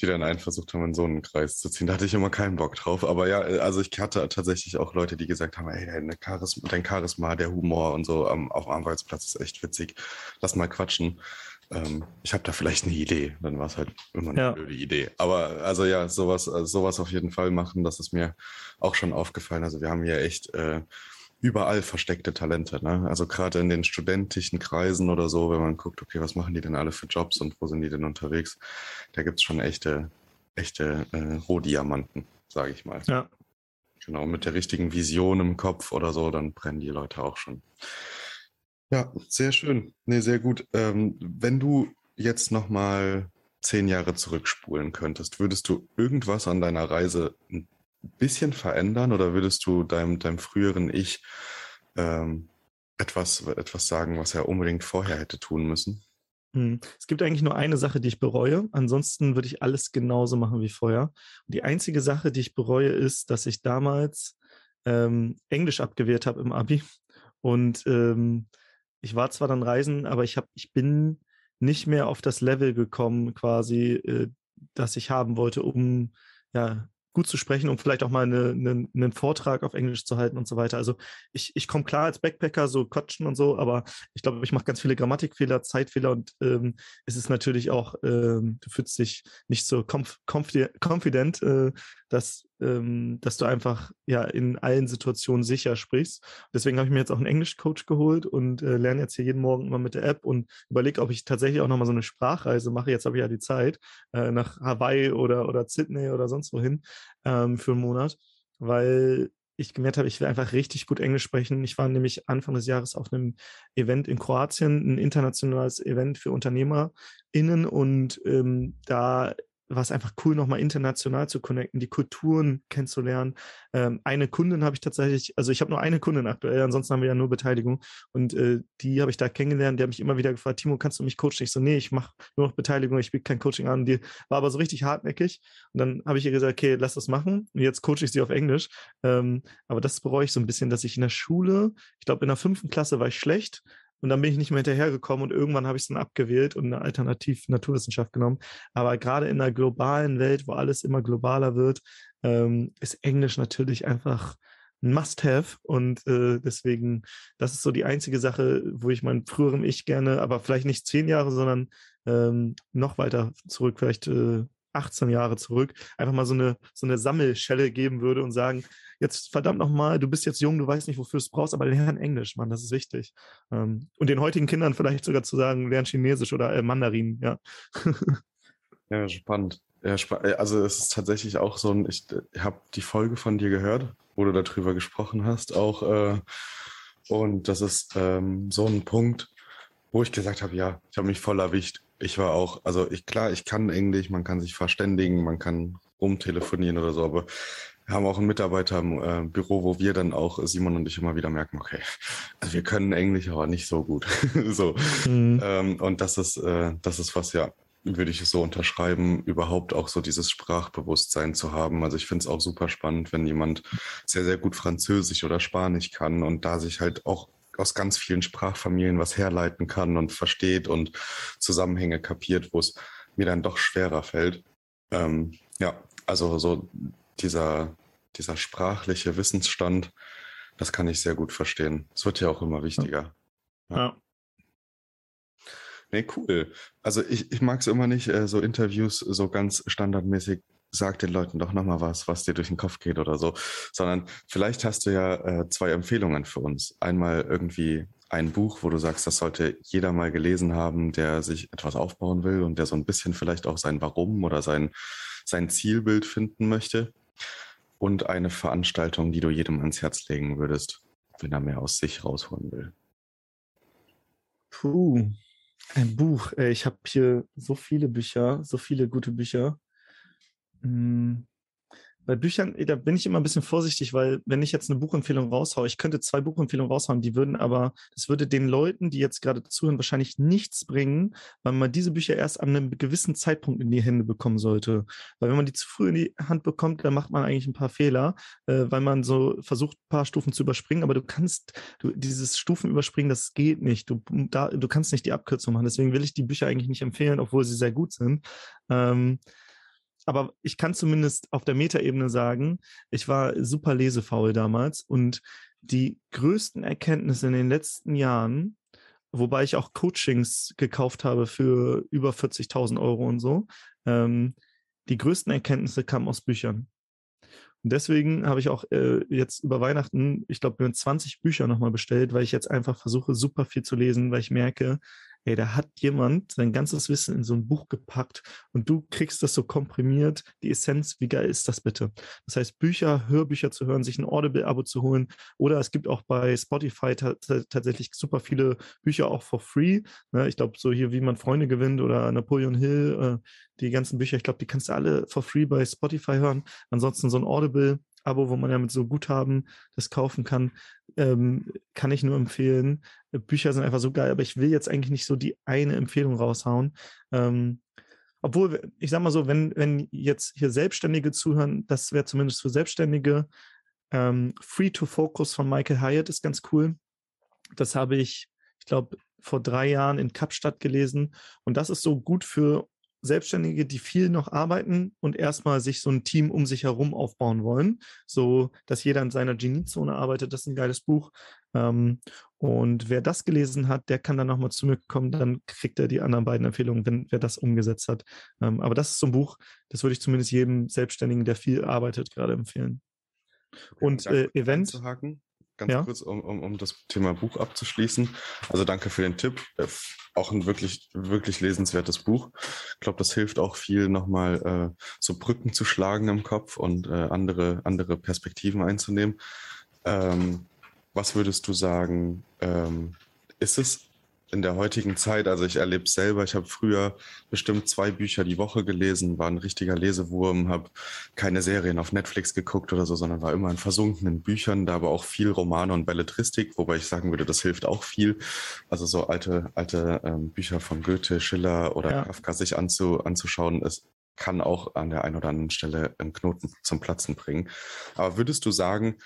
Speaker 1: die dann einen versucht haben, in so einen Kreis zu ziehen. Da hatte ich immer keinen Bock drauf. Aber ja, äh, also ich hatte tatsächlich auch Leute, die gesagt haben, ey, dein Charisma, dein Charisma der Humor und so am, auf dem Arbeitsplatz ist echt witzig. Lass mal quatschen ähm, ich habe da vielleicht eine Idee. Dann war es halt immer eine ja. blöde Idee. Aber also ja, sowas, also sowas auf jeden Fall machen, das ist mir auch schon aufgefallen. Also wir haben hier echt äh, überall versteckte Talente. Ne? Also gerade in den studentischen Kreisen oder so, wenn man guckt, okay, was machen die denn alle für Jobs und wo sind die denn unterwegs, da gibt es schon echte, echte äh, Rohdiamanten, sage ich mal. Ja. Genau, mit der richtigen Vision im Kopf oder so, dann brennen die Leute auch schon. Ja, sehr schön. Nee, sehr gut. Ähm, wenn du jetzt nochmal zehn Jahre zurückspulen könntest, würdest du irgendwas an deiner Reise ein bisschen verändern oder würdest du deinem, deinem früheren Ich ähm, etwas, etwas sagen, was er unbedingt vorher hätte tun müssen?
Speaker 2: Hm. Es gibt eigentlich nur eine Sache, die ich bereue. Ansonsten würde ich alles genauso machen wie vorher. Und die einzige Sache, die ich bereue, ist, dass ich damals ähm, Englisch abgewehrt habe im Abi und ähm, ich war zwar dann reisen, aber ich habe, ich bin nicht mehr auf das Level gekommen, quasi, äh, das ich haben wollte, um ja gut zu sprechen, um vielleicht auch mal eine, eine, einen Vortrag auf Englisch zu halten und so weiter. Also ich, ich komme klar als Backpacker, so quatschen und so, aber ich glaube, ich mache ganz viele Grammatikfehler, Zeitfehler und ähm, es ist natürlich auch, ähm, du fühlst dich nicht so conf confident, äh, dass ähm, dass du einfach ja in allen Situationen sicher sprichst. Deswegen habe ich mir jetzt auch einen Englischcoach geholt und äh, lerne jetzt hier jeden Morgen immer mit der App und überlege, ob ich tatsächlich auch nochmal so eine Sprachreise mache. Jetzt habe ich ja die Zeit äh, nach Hawaii oder, oder Sydney oder sonst wohin ähm, für einen Monat, weil ich gemerkt habe, ich will einfach richtig gut Englisch sprechen. Ich war nämlich Anfang des Jahres auf einem Event in Kroatien, ein internationales Event für UnternehmerInnen und ähm, da war es einfach cool, nochmal international zu connecten, die Kulturen kennenzulernen. Ähm, eine Kundin habe ich tatsächlich, also ich habe nur eine Kundin aktuell, ansonsten haben wir ja nur Beteiligung. Und äh, die habe ich da kennengelernt, die hat mich immer wieder gefragt, Timo, kannst du mich coachen? Ich so, nee, ich mache nur noch Beteiligung, ich biete kein Coaching an. Die war aber so richtig hartnäckig. Und dann habe ich ihr gesagt, okay, lass das machen. Und jetzt coache ich sie auf Englisch. Ähm, aber das bereue ich so ein bisschen, dass ich in der Schule, ich glaube in der fünften Klasse war ich schlecht, und dann bin ich nicht mehr hinterhergekommen und irgendwann habe ich es dann abgewählt und eine Alternativ Naturwissenschaft genommen. Aber gerade in einer globalen Welt, wo alles immer globaler wird, ähm, ist Englisch natürlich einfach ein Must-Have. Und äh, deswegen, das ist so die einzige Sache, wo ich meinem früheren Ich gerne, aber vielleicht nicht zehn Jahre, sondern ähm, noch weiter zurück, vielleicht äh, 18 Jahre zurück, einfach mal so eine, so eine Sammelschelle geben würde und sagen, jetzt verdammt nochmal, du bist jetzt jung, du weißt nicht, wofür es brauchst, aber lern Englisch, Mann, das ist wichtig. Ähm, und den heutigen Kindern vielleicht sogar zu sagen, lern Chinesisch oder äh, Mandarin, ja. [laughs]
Speaker 1: ja, spannend. Ja, äh, also es ist tatsächlich auch so ein, ich, ich habe die Folge von dir gehört, wo du darüber gesprochen hast, auch äh, und das ist ähm, so ein Punkt, wo ich gesagt habe, ja, ich habe mich voll erwischt. Ich war auch, also ich klar, ich kann Englisch, man kann sich verständigen, man kann rumtelefonieren oder so, aber wir haben auch einen Mitarbeiter im äh, Büro, wo wir dann auch, Simon und ich, immer wieder merken, okay, also wir können Englisch, aber nicht so gut. [laughs] so. Mhm. Ähm, und das ist, äh, das ist was ja, würde ich so unterschreiben, überhaupt auch so dieses Sprachbewusstsein zu haben. Also ich finde es auch super spannend, wenn jemand sehr, sehr gut Französisch oder Spanisch kann und da sich halt auch aus ganz vielen Sprachfamilien was herleiten kann und versteht und Zusammenhänge kapiert, wo es mir dann doch schwerer fällt. Ähm, ja, Also so dieser, dieser sprachliche Wissensstand, das kann ich sehr gut verstehen. Es wird ja auch immer wichtiger.
Speaker 2: Ja. ja.
Speaker 1: Nee, cool. Also ich, ich mag es immer nicht, äh, so Interviews so ganz standardmäßig sag den Leuten doch nochmal was, was dir durch den Kopf geht oder so, sondern vielleicht hast du ja äh, zwei Empfehlungen für uns. Einmal irgendwie ein Buch, wo du sagst, das sollte jeder mal gelesen haben, der sich etwas aufbauen will und der so ein bisschen vielleicht auch sein Warum oder sein, sein Zielbild finden möchte. Und eine Veranstaltung, die du jedem ans Herz legen würdest, wenn er mehr aus sich rausholen will.
Speaker 2: Puh, ein Buch. Ich habe hier so viele Bücher, so viele gute Bücher. Hm, bei Büchern, da bin ich immer ein bisschen vorsichtig, weil wenn ich jetzt eine Buchempfehlung raushaue, ich könnte zwei Buchempfehlungen raushauen, die würden aber, das würde den Leuten, die jetzt gerade zuhören, wahrscheinlich nichts bringen, weil man diese Bücher erst an einem gewissen Zeitpunkt in die Hände bekommen sollte. Weil wenn man die zu früh in die Hand bekommt, dann macht man eigentlich ein paar Fehler, äh, weil man so versucht, ein paar Stufen zu überspringen, aber du kannst, du, dieses Stufen überspringen, das geht nicht. Du, da, du kannst nicht die Abkürzung machen. Deswegen will ich die Bücher eigentlich nicht empfehlen, obwohl sie sehr gut sind. Ähm, aber ich kann zumindest auf der Metaebene sagen, ich war super lesefaul damals und die größten Erkenntnisse in den letzten Jahren, wobei ich auch Coachings gekauft habe für über 40.000 Euro und so, ähm, die größten Erkenntnisse kamen aus Büchern. Und deswegen habe ich auch äh, jetzt über Weihnachten, ich glaube, mir 20 Bücher nochmal bestellt, weil ich jetzt einfach versuche, super viel zu lesen, weil ich merke, ey, da hat jemand sein ganzes Wissen in so ein Buch gepackt und du kriegst das so komprimiert, die Essenz, wie geil ist das bitte? Das heißt, Bücher, Hörbücher zu hören, sich ein Audible-Abo zu holen oder es gibt auch bei Spotify tatsächlich super viele Bücher auch for free. Ne? Ich glaube, so hier, wie man Freunde gewinnt oder Napoleon Hill, äh, die ganzen Bücher, ich glaube, die kannst du alle for free bei Spotify hören. Ansonsten so ein Audible Abo, wo man ja mit so Guthaben das kaufen kann, ähm, kann ich nur empfehlen. Bücher sind einfach so geil, aber ich will jetzt eigentlich nicht so die eine Empfehlung raushauen. Ähm, obwohl, ich sag mal so, wenn, wenn jetzt hier Selbstständige zuhören, das wäre zumindest für Selbstständige. Ähm, Free to Focus von Michael Hyatt ist ganz cool. Das habe ich, ich glaube, vor drei Jahren in Kapstadt gelesen. Und das ist so gut für Selbstständige, die viel noch arbeiten und erstmal sich so ein Team um sich herum aufbauen wollen, so dass jeder in seiner Geniezone arbeitet. Das ist ein geiles Buch. Ähm, und wer das gelesen hat, der kann dann nochmal zu mir kommen, dann kriegt er die anderen beiden Empfehlungen, wenn wer das umgesetzt hat. Ähm, aber das ist so ein Buch, das würde ich zumindest jedem Selbstständigen, der viel arbeitet, gerade empfehlen. Okay, und äh, Event.
Speaker 1: Ganz ja? kurz, um, um, um das Thema Buch abzuschließen. Also danke für den Tipp. Äh, auch ein wirklich, wirklich lesenswertes Buch. Ich glaube, das hilft auch viel, nochmal äh, so Brücken zu schlagen im Kopf und äh, andere, andere Perspektiven einzunehmen. Ähm, was würdest du sagen, ähm, ist es in der heutigen Zeit, also ich erlebe es selber, ich habe früher bestimmt zwei Bücher die Woche gelesen, war ein richtiger Lesewurm, habe keine Serien auf Netflix geguckt oder so, sondern war immer in versunkenen Büchern, da aber auch viel Romane und Belletristik, wobei ich sagen würde, das hilft auch viel. Also so alte, alte ähm, Bücher von Goethe, Schiller oder ja. Kafka sich anzu, anzuschauen, ist kann auch an der einen oder anderen Stelle einen Knoten zum Platzen bringen. Aber würdest du sagen,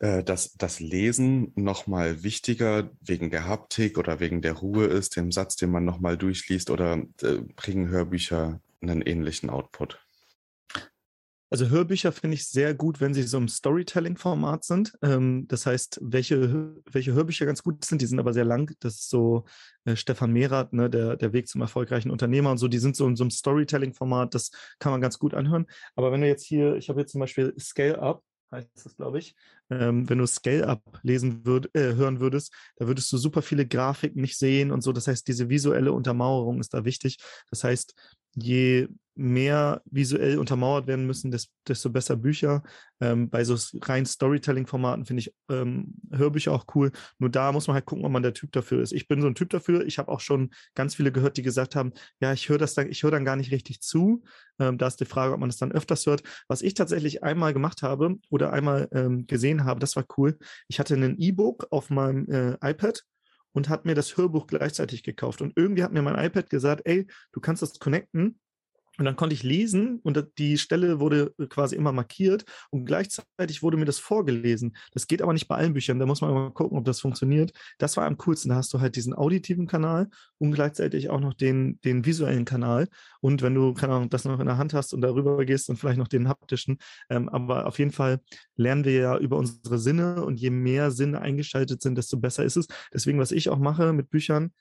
Speaker 1: äh, dass das Lesen nochmal wichtiger wegen der Haptik oder wegen der Ruhe ist, dem Satz, den man nochmal durchliest oder äh, bringen Hörbücher einen ähnlichen Output?
Speaker 2: Also Hörbücher finde ich sehr gut, wenn sie so im Storytelling-Format sind. Ähm, das heißt, welche, welche Hörbücher ganz gut sind, die sind aber sehr lang. Das ist so äh, Stefan Mehrath, ne, der, der Weg zum erfolgreichen Unternehmer und so, die sind so in so einem Storytelling-Format, das kann man ganz gut anhören. Aber wenn du jetzt hier, ich habe jetzt zum Beispiel Scale Up, heißt das, glaube ich. Ähm, wenn du Scale-Up lesen würd, äh, hören würdest, da würdest du super viele Grafiken nicht sehen und so. Das heißt, diese visuelle Untermauerung ist da wichtig. Das heißt, je mehr visuell untermauert werden müssen, desto besser Bücher. Ähm, bei so rein Storytelling-Formaten finde ich ähm, Hörbücher auch cool. Nur da muss man halt gucken, ob man der Typ dafür ist. Ich bin so ein Typ dafür. Ich habe auch schon ganz viele gehört, die gesagt haben, ja, ich höre das dann, ich dann gar nicht richtig zu. Ähm, da ist die Frage, ob man das dann öfters hört. Was ich tatsächlich einmal gemacht habe oder einmal ähm, gesehen habe, das war cool. Ich hatte ein E-Book auf meinem äh, iPad und hat mir das Hörbuch gleichzeitig gekauft. Und irgendwie hat mir mein iPad gesagt, ey, du kannst das connecten Und dann konnte ich lesen und die Stelle wurde quasi immer markiert und gleichzeitig wurde mir das vorgelesen. Das geht aber nicht bei allen Büchern. Da muss man mal gucken, ob das funktioniert. Das war am coolsten. Da hast du halt diesen auditiven Kanal und gleichzeitig auch noch den, den visuellen Kanal. Und wenn du, keine Ahnung, das noch in der Hand hast und darüber gehst und vielleicht noch den haptischen. Ähm, aber auf jeden Fall lernen wir ja über unsere Sinne und je mehr Sinne eingeschaltet sind, desto besser ist es. Deswegen, was ich auch mache mit Büchern,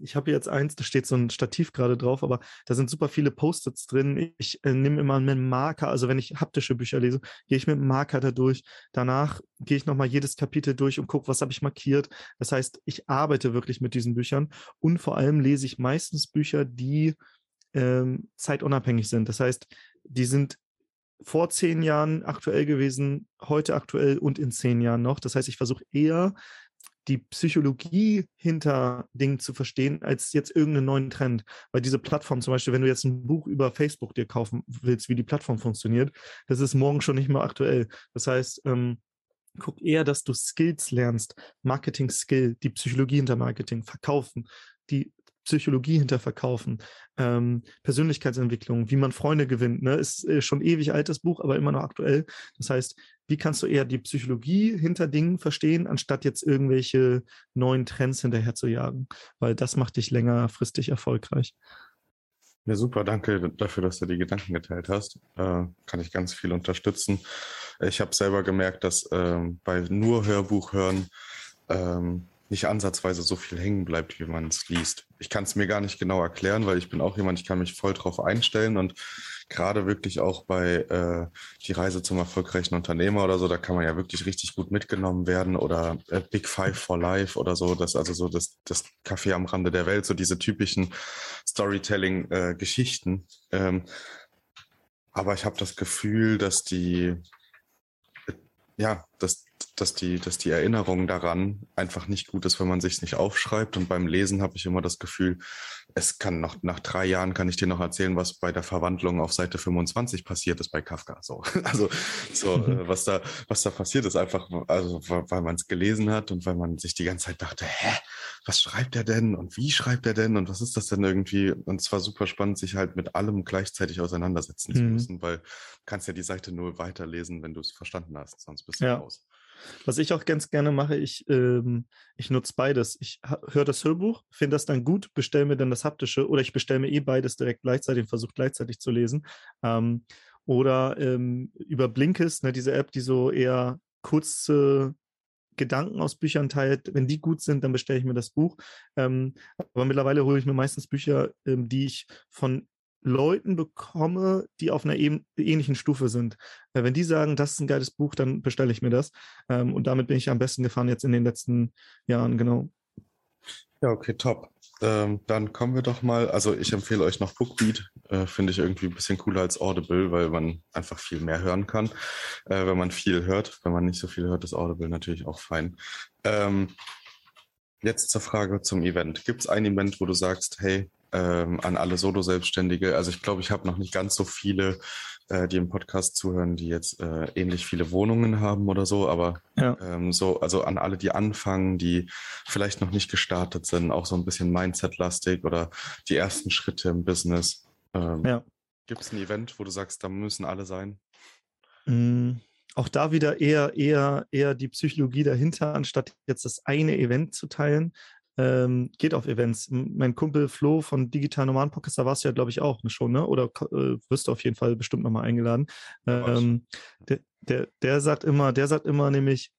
Speaker 2: ich habe jetzt eins, da steht so ein Stativ gerade drauf, aber da sind super viele Post-its drin. Ich äh, nehme immer einen Marker, also wenn ich haptische Bücher lese, gehe ich mit einem Marker da durch. Danach gehe ich nochmal jedes Kapitel durch und gucke, was habe ich markiert. Das heißt, ich arbeite wirklich mit diesen Büchern und vor allem lese ich meistens Bücher, die ähm, zeitunabhängig sind. Das heißt, die sind vor zehn Jahren aktuell gewesen, heute aktuell und in zehn Jahren noch. Das heißt, ich versuche eher die Psychologie hinter Dingen zu verstehen, als jetzt irgendeinen neuen Trend. Weil diese Plattform zum Beispiel, wenn du jetzt ein Buch über Facebook dir kaufen willst, wie die Plattform funktioniert, das ist morgen schon nicht mehr aktuell. Das heißt, ähm, guck eher, dass du Skills lernst, Marketing-Skill, die Psychologie hinter Marketing, Verkaufen, die Psychologie hinter Verkaufen, ähm, Persönlichkeitsentwicklung, wie man Freunde gewinnt. Ne? Ist äh, schon ewig altes Buch, aber immer noch aktuell. Das heißt, wie kannst du eher die Psychologie hinter Dingen verstehen, anstatt jetzt irgendwelche neuen Trends hinterher zu jagen? Weil das macht dich längerfristig erfolgreich.
Speaker 1: Ja, super, danke dafür, dass du die Gedanken geteilt hast. Äh, kann ich ganz viel unterstützen. Ich habe selber gemerkt, dass äh, bei nur Hörbuch hören ähm, nicht ansatzweise so viel hängen bleibt, wie man es liest. Ich kann es mir gar nicht genau erklären, weil ich bin auch jemand, ich kann mich voll drauf einstellen und gerade wirklich auch bei äh, die Reise zum erfolgreichen Unternehmer oder so, da kann man ja wirklich richtig gut mitgenommen werden oder äh, Big Five for Life oder so, das also so das, das Café am Rande der Welt, so diese typischen Storytelling-Geschichten. Äh, ähm, aber ich habe das Gefühl, dass die ja, dass, dass, die, dass die Erinnerung daran einfach nicht gut ist, wenn man sich nicht aufschreibt. Und beim Lesen habe ich immer das Gefühl, es kann noch, nach drei Jahren kann ich dir noch erzählen, was bei der Verwandlung auf Seite 25 passiert ist bei Kafka. So, [laughs] also, so, mhm. [laughs] was da, was da passiert ist, einfach, also, weil man es gelesen hat und weil man sich die ganze Zeit dachte, hä, was schreibt er denn und wie schreibt er denn und was ist das denn irgendwie? Und es war super spannend, sich halt mit allem gleichzeitig auseinandersetzen mhm. zu müssen, weil du kannst ja die Seite nur weiterlesen, wenn du es verstanden hast, sonst bist du ja. raus.
Speaker 2: Was ich auch ganz gerne mache, ich, ähm, ich nutze beides. Ich höre das Hörbuch, finde das dann gut, bestelle mir dann das haptische oder ich bestelle mir eh beides direkt gleichzeitig und versuche gleichzeitig zu lesen. Ähm, oder ähm, über Blinkist, ne, diese App, die so eher kurze Gedanken aus Büchern teilt. Wenn die gut sind, dann bestelle ich mir das Buch. Ähm, aber mittlerweile hole ich mir meistens Bücher, ähm, die ich von Leuten bekomme, die auf einer ähnlichen Stufe sind. Äh, wenn die sagen, das ist ein geiles Buch, dann bestelle ich mir das. Ähm, und damit bin ich am besten gefahren jetzt in den letzten Jahren, genau.
Speaker 1: Ja, okay, top. Ähm, dann kommen wir doch mal, also ich empfehle euch noch Bookbeat, äh, finde ich irgendwie ein bisschen cooler als Audible, weil man einfach viel mehr hören kann, äh, wenn man viel hört. Wenn man nicht so viel hört, ist Audible natürlich auch fein. Ähm, jetzt zur Frage zum Event. Gibt es ein Event, wo du sagst, hey, ähm, an alle Solo-Selbstständige. Also ich glaube, ich habe noch nicht ganz so viele, äh, die im Podcast zuhören, die jetzt äh, ähnlich viele Wohnungen haben oder so, aber ja. ähm, so, also an alle, die anfangen, die vielleicht noch nicht gestartet sind, auch so ein bisschen Mindset-lastig oder die ersten Schritte im Business. Ähm, ja. Gibt es ein Event, wo du sagst, da müssen alle sein?
Speaker 2: Mm auch da wieder eher, eher, eher die Psychologie dahinter, anstatt jetzt das eine Event zu teilen ähm, geht auf Events. Mein Kumpel Flo von Digital Nomaden Podcast, da warst du ja, glaube ich, auch schon, ne? Oder äh, wirst du auf jeden Fall bestimmt nochmal eingeladen. Ähm, der, der, der sagt immer, der sagt immer nämlich,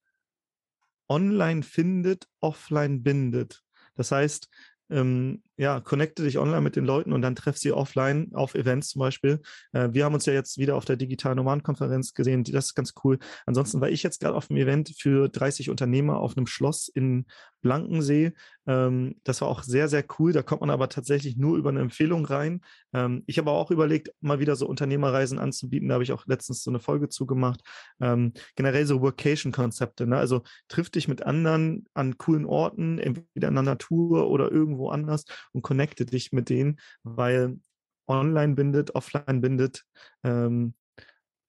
Speaker 2: online findet, offline bindet. Das heißt, ähm, ja, connecte dich online mit den Leuten und dann treff sie offline auf Events zum Beispiel. Äh, wir haben uns ja jetzt wieder auf der digitalen Nomaden-Konferenz gesehen. Das ist ganz cool. Ansonsten war ich jetzt gerade auf einem Event für 30 Unternehmer auf einem Schloss in Blankensee. Ähm, das war auch sehr, sehr cool. Da kommt man aber tatsächlich nur über eine Empfehlung rein. Ähm, ich habe auch überlegt, mal wieder so Unternehmerreisen anzubieten. Da habe ich auch letztens so eine Folge zugemacht. Ähm, generell so Workation-Konzepte. Ne? Also triff dich mit anderen an coolen Orten, entweder in der Natur oder irgendwo anders und connecte dich mit denen, weil online bindet, offline bindet. Ähm,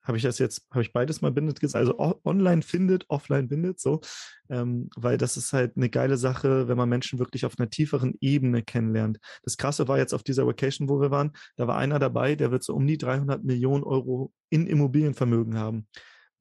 Speaker 2: habe ich das jetzt, habe ich beides mal bindet gesagt, also online findet, offline bindet, so, ähm, weil das ist halt eine geile Sache, wenn man Menschen wirklich auf einer tieferen Ebene kennenlernt. Das Krasse war jetzt auf dieser Vacation, wo wir waren, da war einer dabei, der wird so um die 300 Millionen Euro in Immobilienvermögen haben.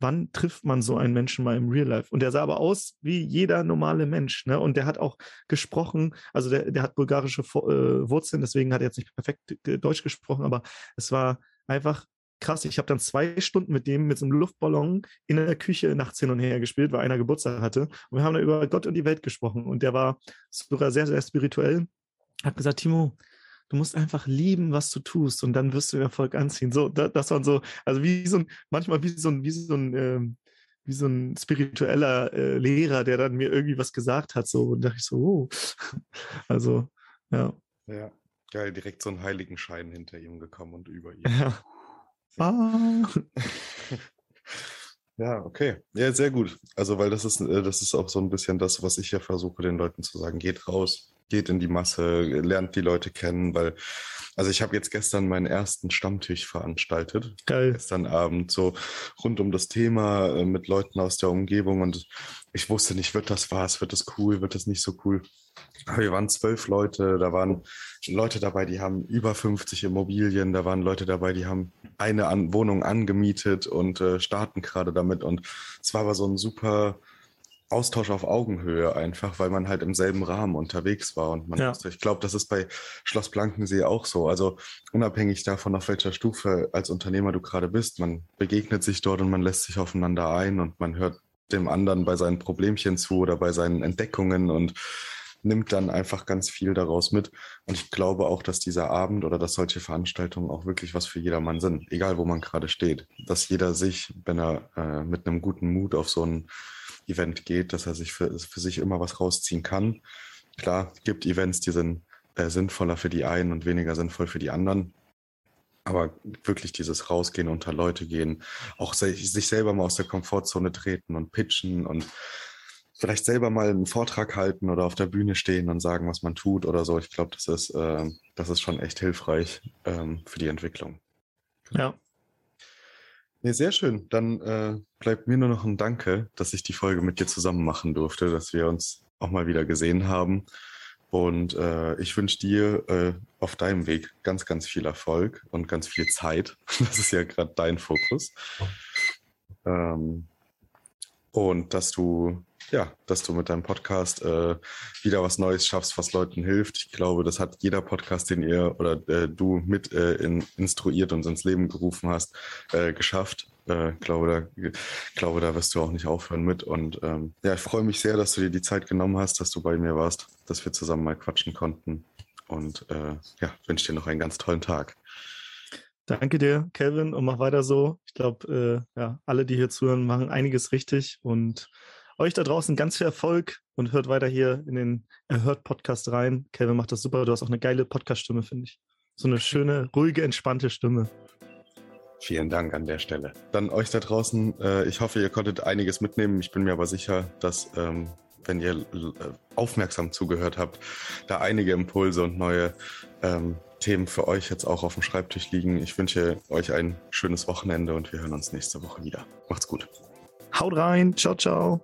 Speaker 2: Wann trifft man so einen Menschen mal im Real Life? Und der sah aber aus wie jeder normale Mensch, ne? Und der hat auch gesprochen, also der, der hat bulgarische äh, Wurzeln, deswegen hat er jetzt nicht perfekt Deutsch gesprochen, aber es war einfach krass. Ich habe dann zwei Stunden mit dem mit so einem Luftballon in der Küche nachts hin und her gespielt, weil einer Geburtstag hatte. Und wir haben dann über Gott und die Welt gesprochen. Und der war sogar sehr, sehr spirituell. Hat gesagt, Timo, du musst einfach lieben, was du tust und dann wirst du Erfolg anziehen. So, das, waren so, also wie so ein, manchmal wie so ein, wie so ein, ähm, wie so ein spiritueller äh, Lehrer, der dann mir irgendwie was gesagt hat. So, und dachte ich so, oh. [laughs] Also, ja.
Speaker 1: Ja, geil, direkt so einen Heiligenschein hinter ihm gekommen und über ihm. [laughs]
Speaker 2: Ja. Ah. [laughs]
Speaker 1: Ja, okay. Ja, sehr gut. Also, weil das ist, äh, das ist auch so ein bisschen das, was ich ja versuche, den Leuten zu sagen. Geht raus, geht in die Masse, lernt die Leute kennen, weil, also ich habe jetzt gestern meinen ersten Stammtisch veranstaltet.
Speaker 2: Geil.
Speaker 1: Gestern Abend, so rund um das Thema äh, mit Leuten aus der Umgebung und ich wusste nicht, wird das was, wird das cool, wird das nicht so cool. Aber wir waren zwölf Leute, da waren Leute dabei, die haben über 50 Immobilien, da waren Leute dabei, die haben eine Wohnung angemietet und äh, starten gerade damit. Und es war aber so ein super Austausch auf Augenhöhe einfach, weil man halt im selben Rahmen unterwegs war. Und man ja. wusste, ich glaube, das ist bei Schloss Blankensee auch so. Also unabhängig davon, auf welcher Stufe als Unternehmer du gerade bist, man begegnet sich dort und man lässt sich aufeinander ein und man hört dem anderen bei seinen Problemchen zu oder bei seinen Entdeckungen und nimmt dann einfach ganz viel daraus mit. Und ich glaube auch, dass dieser Abend oder dass solche Veranstaltungen auch wirklich was für jedermann sind, egal wo man gerade steht. Dass jeder sich, wenn er äh, mit einem guten Mut auf so ein Event geht, dass er sich für, für sich immer was rausziehen kann. Klar, gibt Events, die sind äh, sinnvoller für die einen und weniger sinnvoll für die anderen. Aber wirklich dieses Rausgehen, unter Leute gehen, auch sich, sich selber mal aus der Komfortzone treten und pitchen und vielleicht selber mal einen Vortrag halten oder auf der Bühne stehen und sagen, was man tut oder so. Ich glaube, das ist, äh, das ist schon echt hilfreich ähm, für die Entwicklung.
Speaker 2: Ja.
Speaker 1: Nee, sehr schön. Dann äh, bleibt mir nur noch ein Danke, dass ich die Folge mit dir zusammen machen durfte, dass wir uns auch mal wieder gesehen haben. Und äh, ich wünsche dir äh, auf deinem Weg ganz, ganz viel Erfolg und ganz viel Zeit. [laughs] Das ist ja gerade dein Fokus. Ähm, und dass du ja, dass du mit deinem Podcast äh, wieder was Neues schaffst, was Leuten hilft. Ich glaube, das hat jeder Podcast, den ihr oder äh, du mit äh, in, instruiert und ins Leben gerufen hast, äh, geschafft. Äh, glaube, da, glaube, da wirst du auch nicht aufhören mit. Und ähm, ja, ich freue mich sehr, dass du dir die Zeit genommen hast, dass du bei mir warst, dass wir zusammen mal quatschen konnten. Und äh, ja, wünsche dir noch einen ganz tollen Tag.
Speaker 2: Danke dir, Kelvin, und mach weiter so. Ich glaube, äh, ja, alle, die hier zuhören, machen einiges richtig und euch da draußen ganz viel Erfolg und hört weiter hier in den Erhört-Podcast rein. Kevin macht das super. Du hast auch eine geile Podcast-Stimme, finde ich. So eine schöne, ruhige, entspannte Stimme.
Speaker 1: Vielen Dank an der Stelle. Dann euch da draußen, äh, ich hoffe, ihr konntet einiges mitnehmen. Ich bin mir aber sicher, dass, ähm, wenn ihr äh, aufmerksam zugehört habt, da einige Impulse und neue ähm, Themen für euch jetzt auch auf dem Schreibtisch liegen. Ich wünsche euch ein schönes Wochenende und wir hören uns nächste Woche wieder. Macht's gut.
Speaker 2: Haut rein. Ciao, ciao.